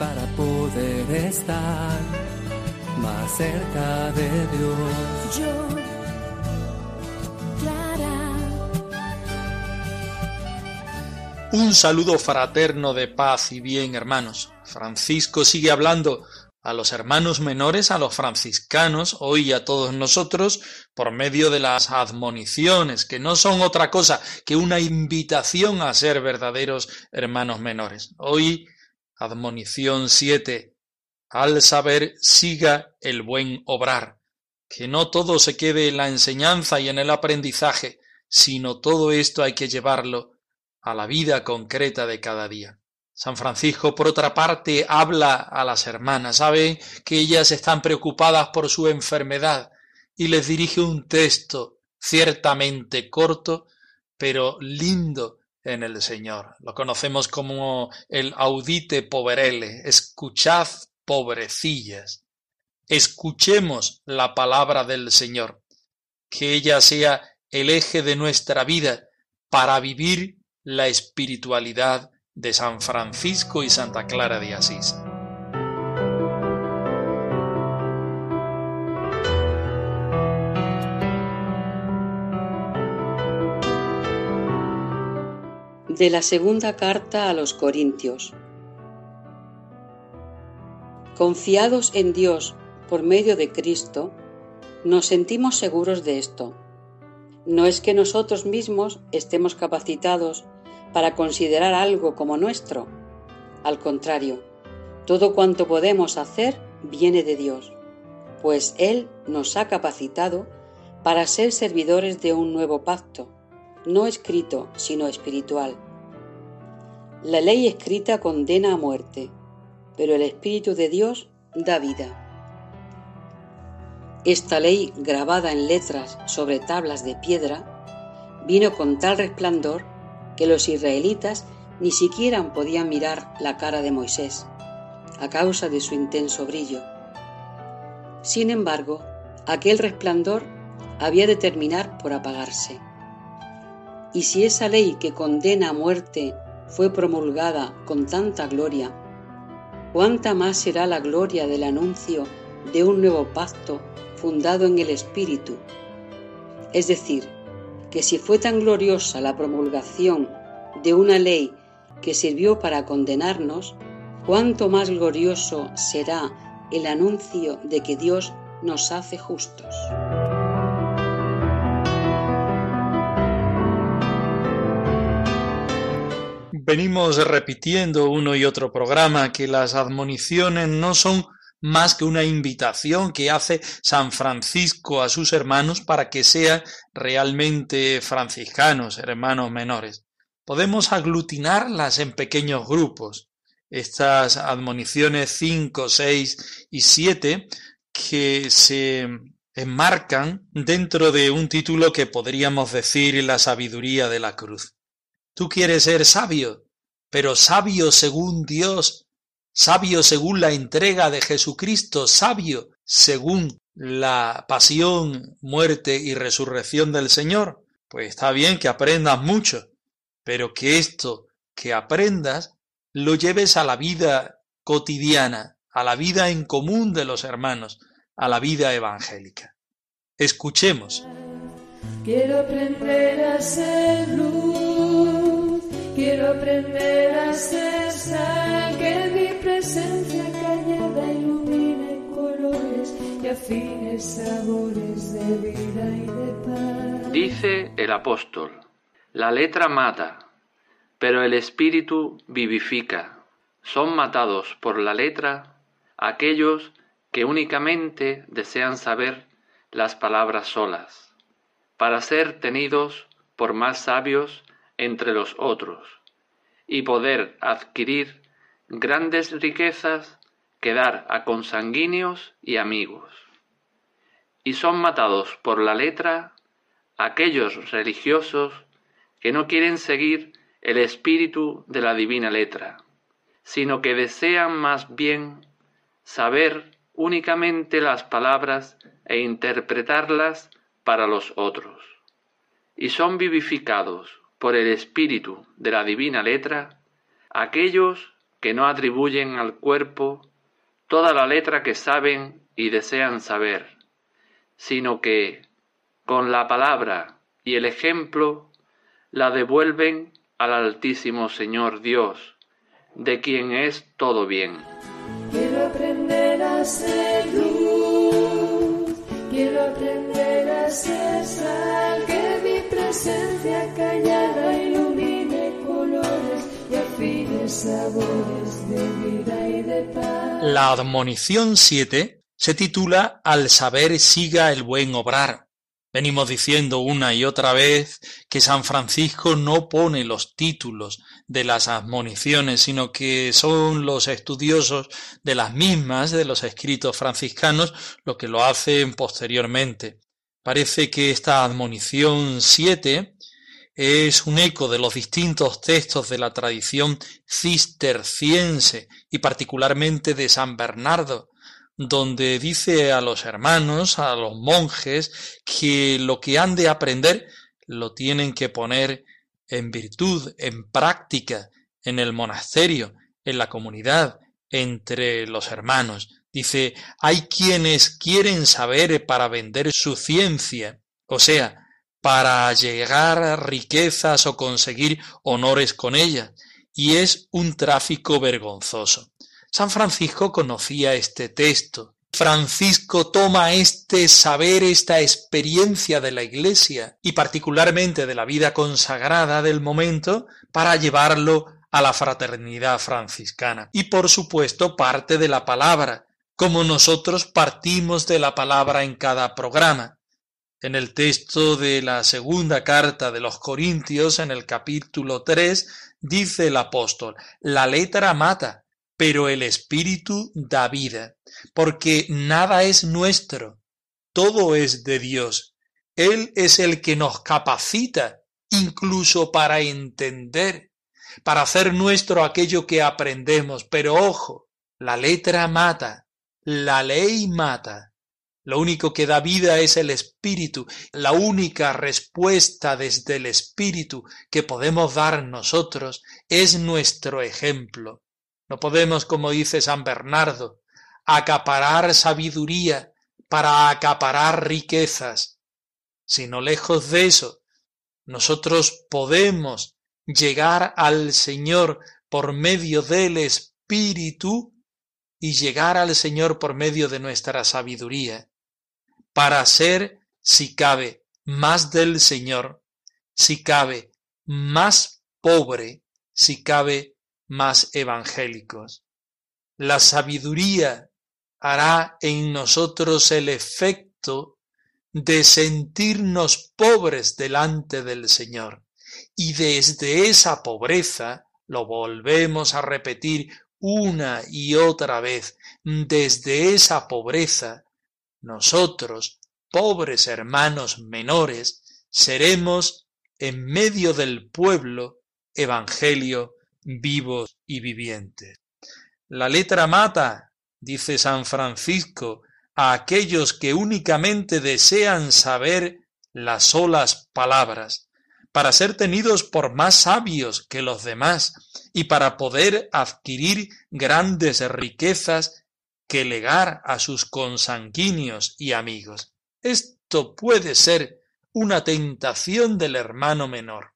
Para poder estar más cerca de Dios. Yo, Clara, Un saludo fraterno de paz y bien, hermanos. Francisco sigue hablando a los hermanos menores, a los franciscanos, hoy a todos nosotros, por medio de las admoniciones, que no son otra cosa que una invitación a ser verdaderos hermanos menores. Hoy, admonición 7, al saber siga el buen obrar, que no todo se quede en la enseñanza y en el aprendizaje, sino todo esto hay que llevarlo a la vida concreta de cada día. San Francisco, por otra parte, habla a las hermanas, sabe que ellas están preocupadas por su enfermedad y les dirige un texto ciertamente corto, pero lindo en el Señor. Lo conocemos como el audite poverele, escuchad pobrecillas. Escuchemos la palabra del Señor, que ella sea el eje de nuestra vida para vivir la espiritualidad de San Francisco y Santa Clara de Asís. De la segunda carta a los Corintios. Confiados en Dios por medio de Cristo, nos sentimos seguros de esto. No es que nosotros mismos estemos capacitados para considerar algo como nuestro. Al contrario, todo cuanto podemos hacer viene de Dios, pues Él nos ha capacitado para ser servidores de un nuevo pacto, no escrito, sino espiritual. La ley escrita condena a muerte, pero el Espíritu de Dios da vida. Esta ley, grabada en letras sobre tablas de piedra, vino con tal resplandor que los israelitas ni siquiera podían mirar la cara de Moisés, a causa de su intenso brillo. Sin embargo, aquel resplandor había de terminar por apagarse. Y si esa ley que condena a muerte fue promulgada con tanta gloria, ¿cuánta más será la gloria del anuncio de un nuevo pacto fundado en el Espíritu? Es decir, que si fue tan gloriosa la promulgación de una ley que sirvió para condenarnos, cuánto más glorioso será el anuncio de que Dios nos hace justos. Venimos repitiendo uno y otro programa que las admoniciones no son más que una invitación que hace San Francisco a sus hermanos para que sean realmente franciscanos, hermanos menores. Podemos aglutinarlas en pequeños grupos. Estas admoniciones 5, 6 y 7 que se enmarcan dentro de un título que podríamos decir la sabiduría de la cruz. Tú quieres ser sabio, pero sabio según Dios, sabio según la entrega de Jesucristo, sabio según la pasión, muerte y resurrección del Señor. Pues está bien que aprendas mucho, pero que esto que aprendas lo lleves a la vida cotidiana, a la vida en común de los hermanos, a la vida evangélica. Escuchemos. quiero aprender a ser luz, quiero aprender a que mi presencia callada y sabores de vida y de paz. Dice el apóstol, la letra mata, pero el espíritu vivifica. Son matados por la letra aquellos que únicamente desean saber las palabras solas, para ser tenidos por más sabios entre los otros y poder adquirir grandes riquezas que dar a consanguíneos y amigos. Y son matados por la letra aquellos religiosos que no quieren seguir el espíritu de la divina letra, sino que desean más bien saber únicamente las palabras e interpretarlas para los otros. Y son vivificados por el espíritu de la divina letra aquellos que no atribuyen al cuerpo toda la letra que saben y desean saber, sino que, con la palabra y el ejemplo, la devuelven al Altísimo Señor Dios, de quien es todo bien. Quiero aprender a ser luz, quiero aprender a ser sal, La admonición 7 se titula Al saber siga el buen obrar. Venimos diciendo una y otra vez que San Francisco no pone los títulos de las admoniciones, sino que son los estudiosos de las mismas, de los escritos franciscanos, lo que lo hacen posteriormente. Parece que esta admonición 7 es un eco de los distintos textos de la tradición cisterciense y particularmente de San Bernardo, donde dice a los hermanos, a los monjes, que lo que han de aprender lo tienen que poner en virtud, en práctica, en el monasterio, en la comunidad, entre los hermanos. Dice, hay quienes quieren saber para vender su ciencia, o sea, para llegar a riquezas o conseguir honores con ella, y es un tráfico vergonzoso. San Francisco conocía este texto. Francisco toma este saber, esta experiencia de la Iglesia y particularmente de la vida consagrada del momento para llevarlo a la fraternidad franciscana. Y por supuesto parte de la palabra, como nosotros partimos de la palabra en cada programa. En el texto de la segunda carta de los Corintios, en el capítulo 3, dice el apóstol, la letra mata, pero el Espíritu da vida, porque nada es nuestro, todo es de Dios. Él es el que nos capacita incluso para entender, para hacer nuestro aquello que aprendemos. Pero ojo, la letra mata, la ley mata. Lo único que da vida es el Espíritu. La única respuesta desde el Espíritu que podemos dar nosotros es nuestro ejemplo. No podemos, como dice San Bernardo, acaparar sabiduría para acaparar riquezas, sino lejos de eso, nosotros podemos llegar al Señor por medio del Espíritu y llegar al Señor por medio de nuestra sabiduría, para ser, si cabe, más del Señor, si cabe, más pobre, si cabe, más evangélicos. La sabiduría hará en nosotros el efecto de sentirnos pobres delante del Señor. Y desde esa pobreza, lo volvemos a repetir una y otra vez, desde esa pobreza, nosotros, pobres hermanos menores, seremos en medio del pueblo evangelio vivos y vivientes. La letra mata, dice San Francisco, a aquellos que únicamente desean saber las solas palabras, para ser tenidos por más sabios que los demás y para poder adquirir grandes riquezas que legar a sus consanguíneos y amigos. Esto puede ser una tentación del hermano menor.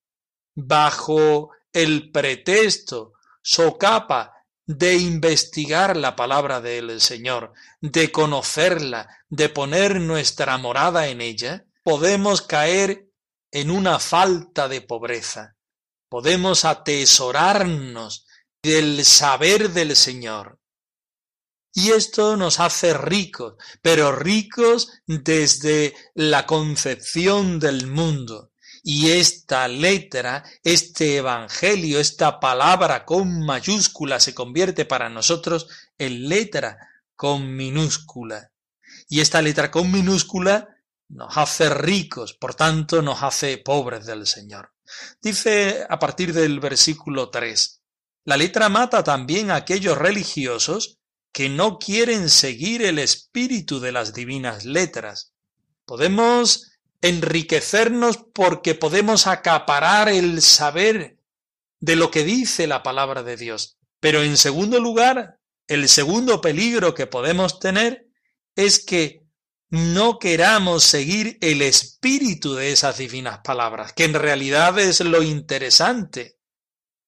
Bajo el pretexto socapa de investigar la palabra del Señor, de conocerla, de poner nuestra morada en ella, podemos caer en una falta de pobreza. Podemos atesorarnos del saber del Señor. Y esto nos hace ricos, pero ricos desde la concepción del mundo, Y esta letra, este Evangelio, esta palabra con mayúscula se convierte para nosotros en letra con minúscula. Y esta letra con minúscula nos hace ricos, por tanto nos hace pobres del Señor. Dice a partir del versículo 3, la letra mata también a aquellos religiosos que no quieren seguir el espíritu de las divinas letras. Podemos enriquecernos porque podemos acaparar el saber de lo que dice la palabra de Dios. Pero en segundo lugar, el segundo peligro que podemos tener es que no queramos seguir el espíritu de esas divinas palabras, que en realidad es lo interesante.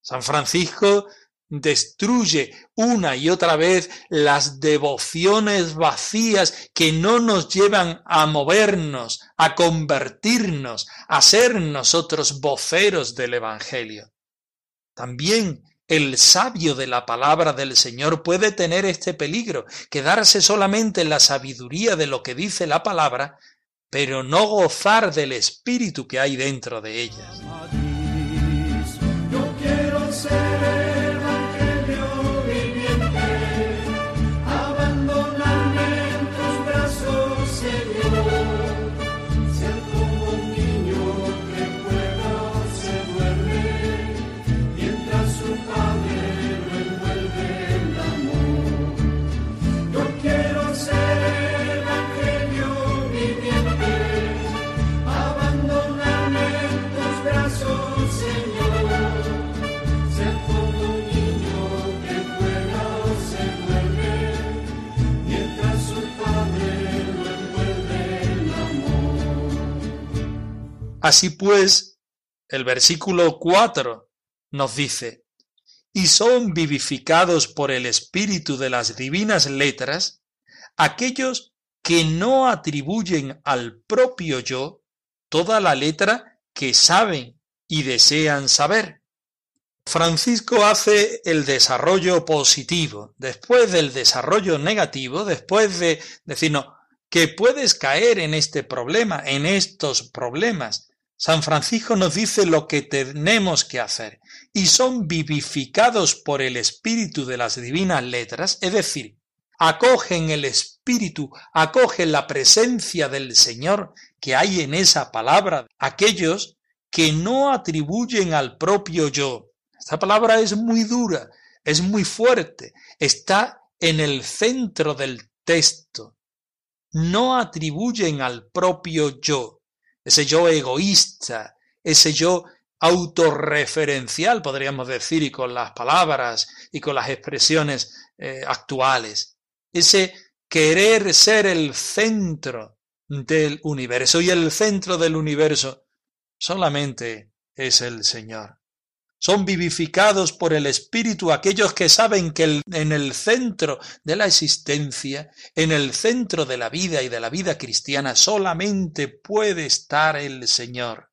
San Francisco destruye una y otra vez las devociones vacías que no nos llevan a movernos, a convertirnos, a ser nosotros voceros del Evangelio. También el sabio de la palabra del Señor puede tener este peligro, quedarse solamente en la sabiduría de lo que dice la palabra, pero no gozar del espíritu que hay dentro de ellas. Así pues, el versículo 4 nos dice, y son vivificados por el espíritu de las divinas letras aquellos que no atribuyen al propio yo toda la letra que saben y desean saber. Francisco hace el desarrollo positivo, después del desarrollo negativo, después de decirnos que puedes caer en este problema, en estos problemas, San Francisco nos dice lo que tenemos que hacer y son vivificados por el espíritu de las divinas letras, es decir, acogen el espíritu, acogen la presencia del Señor que hay en esa palabra, aquellos que no atribuyen al propio yo. Esta palabra es muy dura, es muy fuerte, está en el centro del texto. No atribuyen al propio yo ese yo egoísta, ese yo autorreferencial, podríamos decir, y con las palabras y con las expresiones eh, actuales, ese querer ser el centro del universo, y el centro del universo solamente es el Señor. Son vivificados por el Espíritu aquellos que saben que en el centro de la existencia, en el centro de la vida y de la vida cristiana, solamente puede estar el Señor.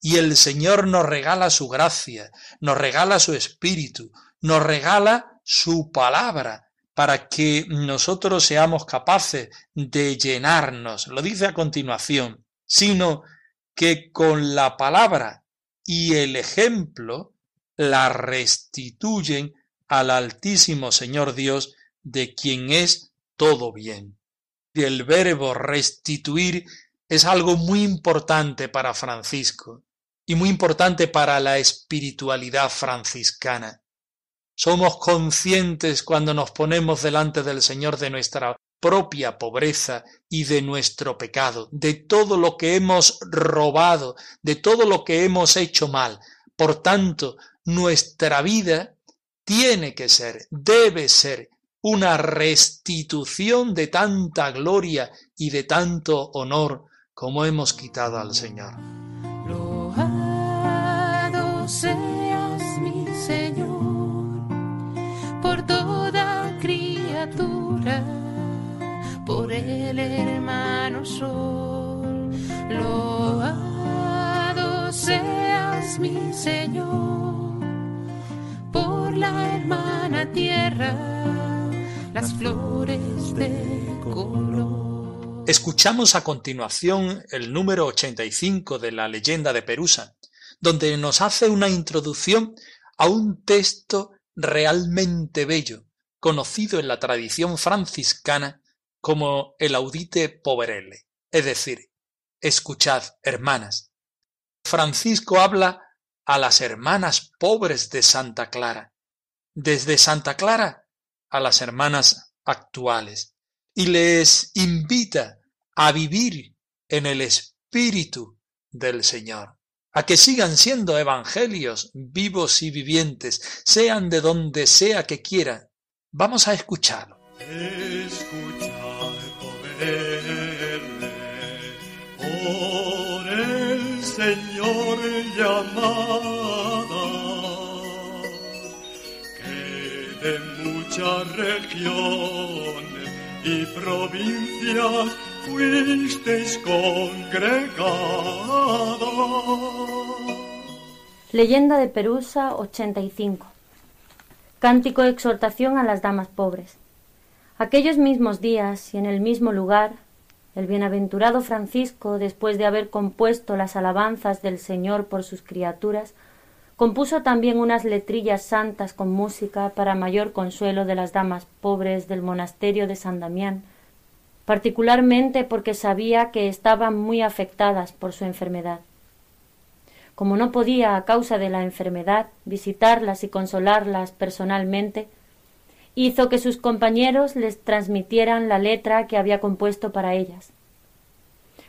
Y el Señor nos regala su gracia, nos regala su Espíritu, nos regala su palabra, para que nosotros seamos capaces de llenarnos. Lo dice a continuación, sino que con la palabra y el ejemplo la restituyen al Altísimo Señor Dios, de quien es todo bien. El verbo restituir es algo muy importante para Francisco y muy importante para la espiritualidad franciscana. Somos conscientes cuando nos ponemos delante del Señor de nuestra propia pobreza y de nuestro pecado, de todo lo que hemos robado, de todo lo que hemos hecho mal. Por tanto, nuestra vida tiene que ser, debe ser una restitución de tanta gloria y de tanto honor como hemos quitado al Señor. Loado seas mi Señor por toda criatura, por el hermano sol. Loado seas mi Señor la hermana tierra, las flores de color. Escuchamos a continuación el número 85 de la leyenda de Perusa, donde nos hace una introducción a un texto realmente bello, conocido en la tradición franciscana como el audite poverele, es decir, escuchad, hermanas. Francisco habla a las hermanas pobres de Santa Clara, desde Santa Clara a las hermanas actuales, y les invita a vivir en el espíritu del Señor, a que sigan siendo evangelios vivos y vivientes, sean de donde sea que quieran. Vamos a escucharlo. por el Señor llamada, y provincias. Leyenda de Perusa 85 Cántico de exhortación a las damas pobres. Aquellos mismos días y en el mismo lugar, el bienaventurado Francisco, después de haber compuesto las alabanzas del Señor por sus criaturas, compuso también unas letrillas santas con música para mayor consuelo de las damas pobres del monasterio de San Damián, particularmente porque sabía que estaban muy afectadas por su enfermedad. Como no podía, a causa de la enfermedad, visitarlas y consolarlas personalmente, hizo que sus compañeros les transmitieran la letra que había compuesto para ellas.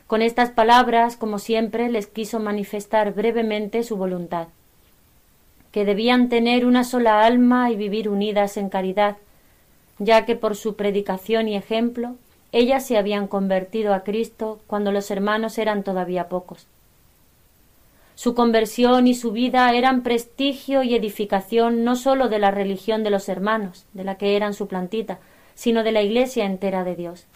Con estas palabras, como siempre, les quiso manifestar brevemente su voluntad, que debían tener una sola alma y vivir unidas en caridad, ya que por su predicación y ejemplo ellas se habían convertido a Cristo cuando los hermanos eran todavía pocos. Su conversión y su vida eran prestigio y edificación no sólo de la religión de los hermanos, de la que eran su plantita, sino de la Iglesia entera de Dios.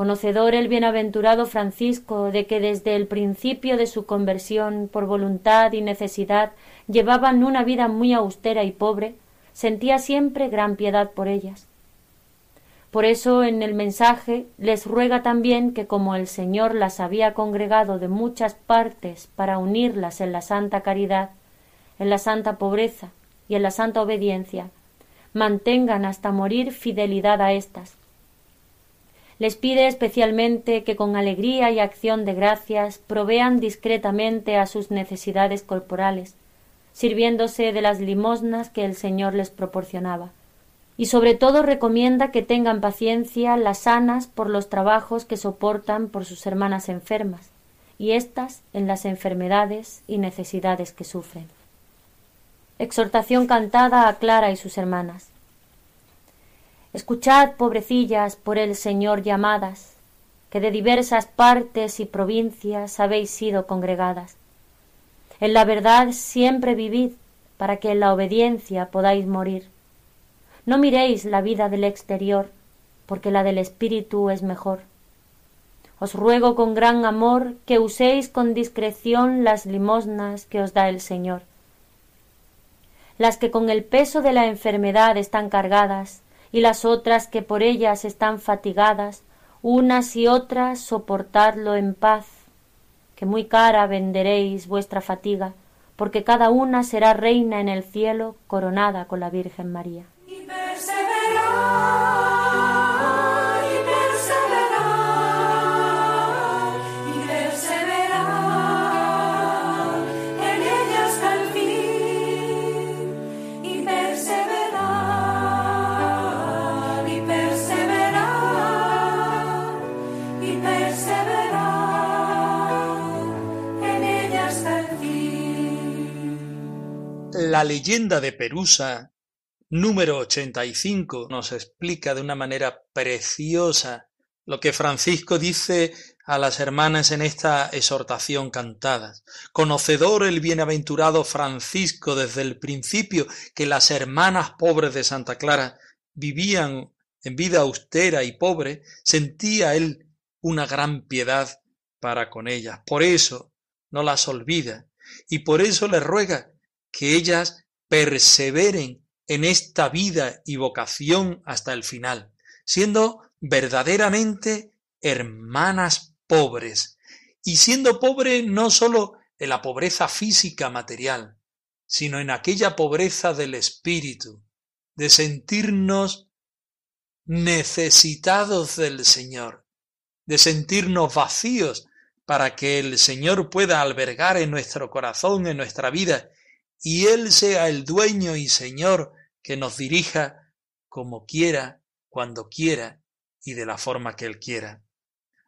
Conocedor el bienaventurado Francisco de que desde el principio de su conversión, por voluntad y necesidad, llevaban una vida muy austera y pobre, sentía siempre gran piedad por ellas por eso en el mensaje les ruega también que como el Señor las había congregado de muchas partes para unirlas en la santa caridad, en la santa pobreza y en la santa obediencia, mantengan hasta morir fidelidad a éstas. Les pide especialmente que con alegría y acción de gracias provean discretamente a sus necesidades corporales, sirviéndose de las limosnas que el Señor les proporcionaba y sobre todo recomienda que tengan paciencia las sanas por los trabajos que soportan por sus hermanas enfermas y éstas en las enfermedades y necesidades que sufren. Exhortación cantada a Clara y sus hermanas. Escuchad, pobrecillas, por el Señor llamadas, que de diversas partes y provincias habéis sido congregadas. En la verdad siempre vivid, para que en la obediencia podáis morir no miréis la vida del exterior, porque la del espíritu es mejor. Os ruego con gran amor que uséis con discreción las limosnas que os da el Señor. Las que con el peso de la enfermedad están cargadas, y las otras que por ellas están fatigadas, unas y otras soportadlo en paz, que muy cara venderéis vuestra fatiga, porque cada una será reina en el cielo coronada con la Virgen María. La leyenda de Perusa número 85 nos explica de una manera preciosa lo que Francisco dice a las hermanas en esta exhortación cantada. Conocedor el bienaventurado Francisco desde el principio que las hermanas pobres de Santa Clara vivían en vida austera y pobre, sentía él una gran piedad para con ellas. Por eso no las olvida y por eso les ruega que ellas perseveren en esta vida y vocación hasta el final, siendo verdaderamente hermanas pobres. Y siendo pobre no sólo en la pobreza física material, sino en aquella pobreza del espíritu, de sentirnos necesitados del Señor, de sentirnos vacíos para que el Señor pueda albergar en nuestro corazón, en nuestra vida, y Él sea el dueño y Señor que nos dirija como quiera, cuando quiera y de la forma que Él quiera.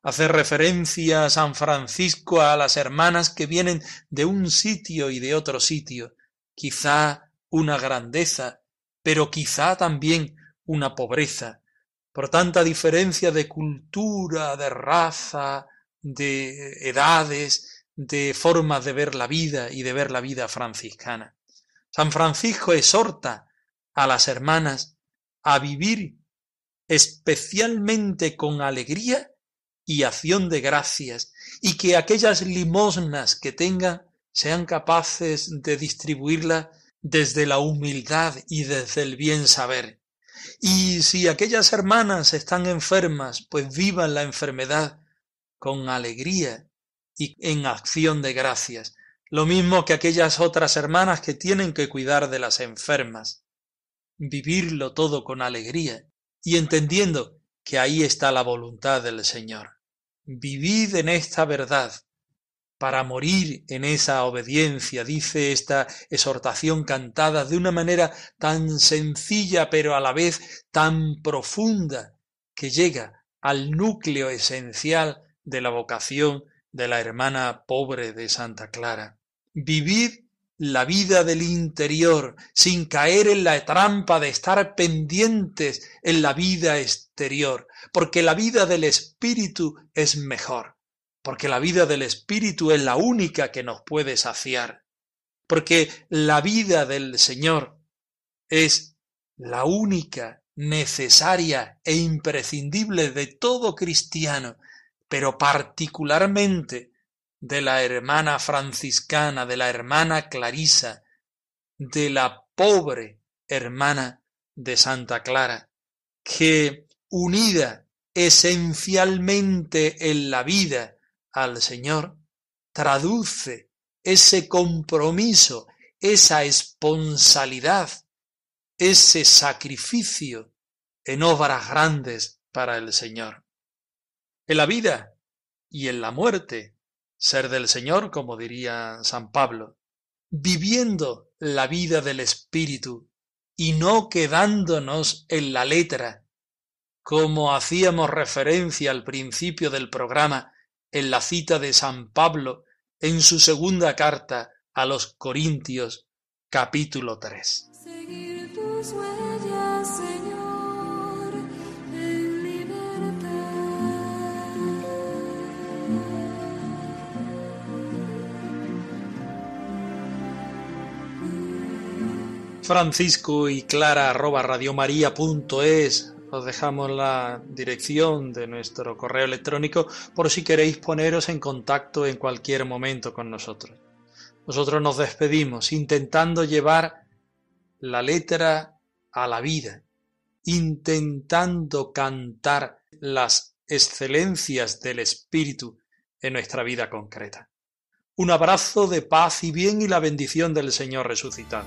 Hacer referencia a San Francisco a las hermanas que vienen de un sitio y de otro sitio, quizá una grandeza, pero quizá también una pobreza, por tanta diferencia de cultura, de raza, de edades, de formas de ver la vida y de ver la vida franciscana. San Francisco exhorta a las hermanas a vivir especialmente con alegría y acción de gracias, y que aquellas limosnas que tengan sean capaces de distribuirlas desde la humildad y desde el bien saber. Y si aquellas hermanas están enfermas, pues vivan la enfermedad con alegría y en acción de gracias, lo mismo que aquellas otras hermanas que tienen que cuidar de las enfermas. Vivirlo todo con alegría y entendiendo que ahí está la voluntad del Señor. Vivid en esta verdad para morir en esa obediencia, dice esta exhortación cantada de una manera tan sencilla pero a la vez tan profunda que llega al núcleo esencial de la vocación de la hermana pobre de Santa Clara. Vivid la vida del interior sin caer en la trampa de estar pendientes en la vida exterior, porque la vida del espíritu es mejor, porque la vida del espíritu es la única que nos puede saciar, porque la vida del Señor es la única necesaria e imprescindible de todo cristiano pero particularmente de la hermana franciscana, de la hermana Clarisa, de la pobre hermana de Santa Clara, que unida esencialmente en la vida al Señor, traduce ese compromiso, esa esponsalidad, ese sacrificio en obras grandes para el Señor en la vida y en la muerte, ser del Señor, como diría San Pablo, viviendo la vida del Espíritu y no quedándonos en la letra, como hacíamos referencia al principio del programa en la cita de San Pablo en su segunda carta a los Corintios capítulo 3. Francisco y Clara arroba radiomaria.es. Os dejamos la dirección de nuestro correo electrónico por si queréis poneros en contacto en cualquier momento con nosotros. Nosotros nos despedimos intentando llevar la letra a la vida, intentando cantar las excelencias del Espíritu en nuestra vida concreta. Un abrazo de paz y bien y la bendición del Señor resucitado.